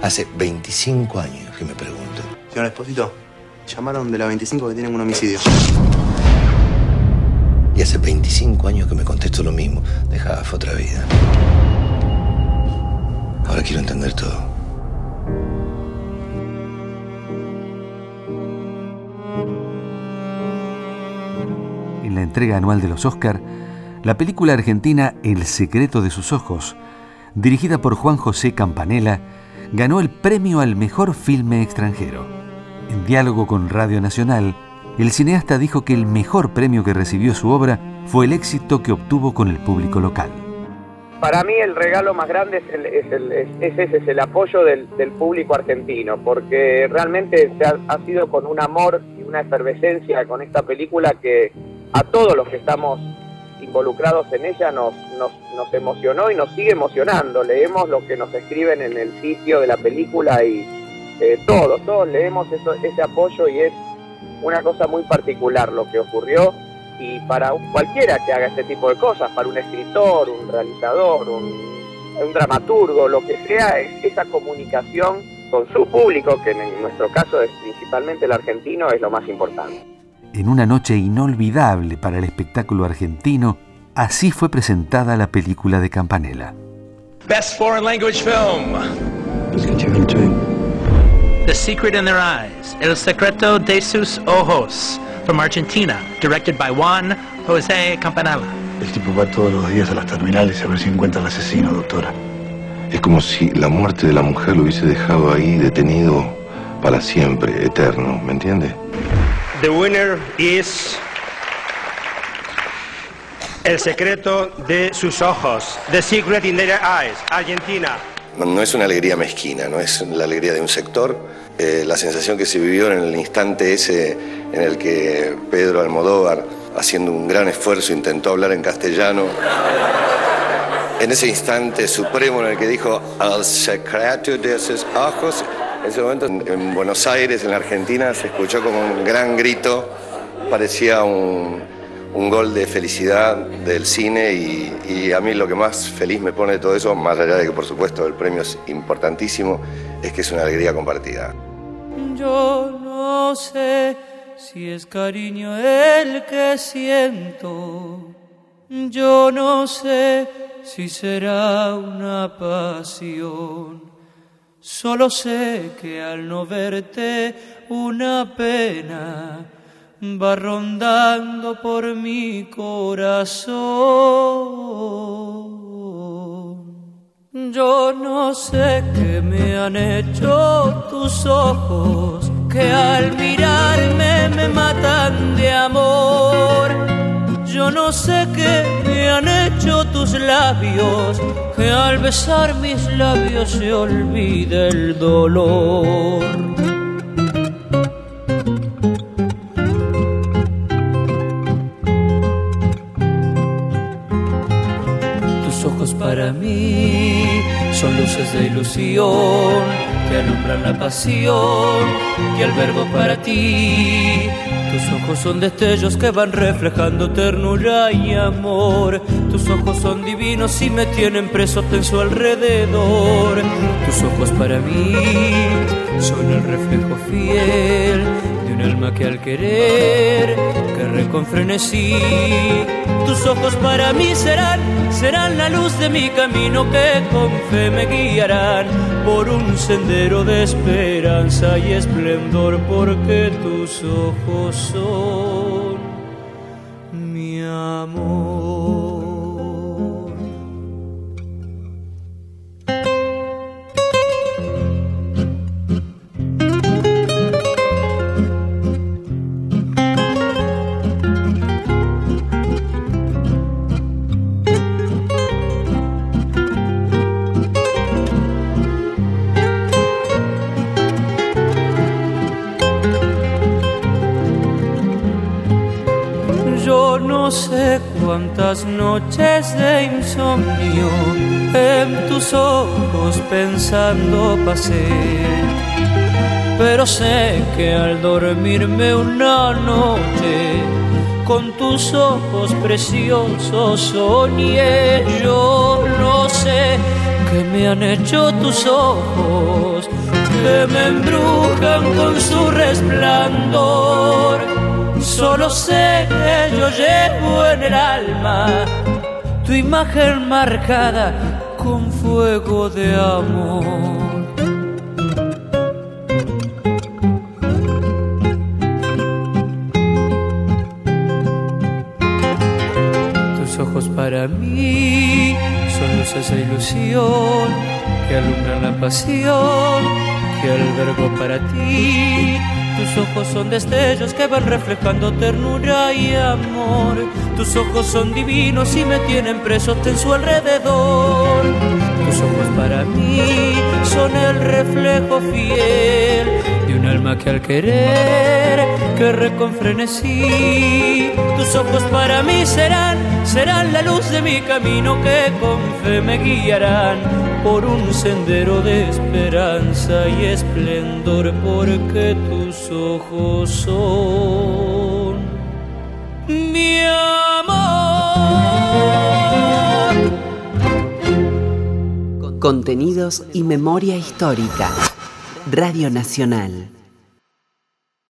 Hace 25 años que me pregunto. Señor Esposito, llamaron de la 25 que tienen un homicidio. Y hace 25 años que me contesto lo mismo. Deja, fue otra vida. Ahora quiero entender todo. En la entrega anual de los Oscar, la película argentina El secreto de sus ojos, dirigida por Juan José Campanella, ganó el premio al mejor filme extranjero. En diálogo con Radio Nacional, el cineasta dijo que el mejor premio que recibió su obra fue el éxito que obtuvo con el público local. Para mí el regalo más grande es, ese, es el apoyo del, público argentino, porque realmente se ha, sido con un amor y una efervescencia con esta película que a todos los que estamos involucrados en ella nos, nos, emocionó y nos sigue emocionando. Leemos lo que nos escriben en el sitio de la película y eh, todos, todos leemos eso, ese apoyo y es una cosa muy particular lo que ocurrió y para cualquiera que haga este tipo de cosas, para un escritor, un realizador, un, un dramaturgo, lo que sea, es esa comunicación con su público, que en nuestro caso es principalmente el argentino, es lo más importante en una noche inolvidable para el espectáculo argentino, así fue presentada la película de Campanella. Best foreign language film. The Secret in Their Eyes, El Secreto de sus Ojos, from Argentina, directed by Juan José Campanella. El tipo va todos los días a las terminales a ver si encuentra al asesino, doctora. Es como si la muerte de la mujer lo hubiese dejado ahí detenido para siempre, eterno, ¿me entiende? The winner is El secreto de sus ojos. The Secret in Their Eyes, Argentina. No, es una alegría mezquina, no es la alegría de un sector. Eh, la sensación que se vivió en el instante ese en el que Pedro Almodóvar, haciendo un gran esfuerzo, intentó hablar en castellano. En ese instante supremo en el que dijo El secreto de sus ojos, en ese momento en Buenos Aires, en la Argentina, se escuchó como un gran grito, parecía un, gol de felicidad del cine y, a mí lo que más feliz me pone de todo eso, más allá de que por supuesto el premio es importantísimo, es que es una alegría compartida. Yo no sé si es cariño el que siento, yo no sé si será una pasión Solo sé que al no verte una pena va rondando por mi corazón. Yo no sé qué me han hecho tus ojos, que al mirarme me matan de amor yo no sé qué me han hecho tus labios, que al besar mis labios se olvida el dolor. Tus ojos para mí son luces de ilusión que alumbran la pasión que albergo para ti tus ojos son destellos que van reflejando ternura y amor. Tus ojos son divinos y me tienen preso tenso alrededor. Tus ojos para mí son el reflejo fiel de un alma que al querer que con frenesí. Tus ojos para mí serán, serán la luz de mi camino que con fe me guiarán por un sendero de esperanza y esplendor porque tus ojos son mi amor. Cuántas noches de insomnio en tus ojos pensando pasé. Pero sé que al dormirme una noche con tus ojos preciosos soñé, yo no sé que me han hecho tus ojos, que me embrujan con su resplandor. Solo sé que yo llevo en el alma tu imagen marcada con fuego de amor. para mí son luces de ilusión que alumbran la pasión que albergo para ti. Tus ojos son destellos que van reflejando ternura y amor. Tus ojos son divinos y me tienen preso en su alrededor. Tus ojos para mí son el reflejo fiel de un alma que al querer que con frenesí. Tus ojos para mí serán, serán la luz de mi camino que con fe me guiarán por un sendero de esperanza y esplendor, porque tus ojos son mi amor. Contenidos y memoria histórica. Radio Nacional.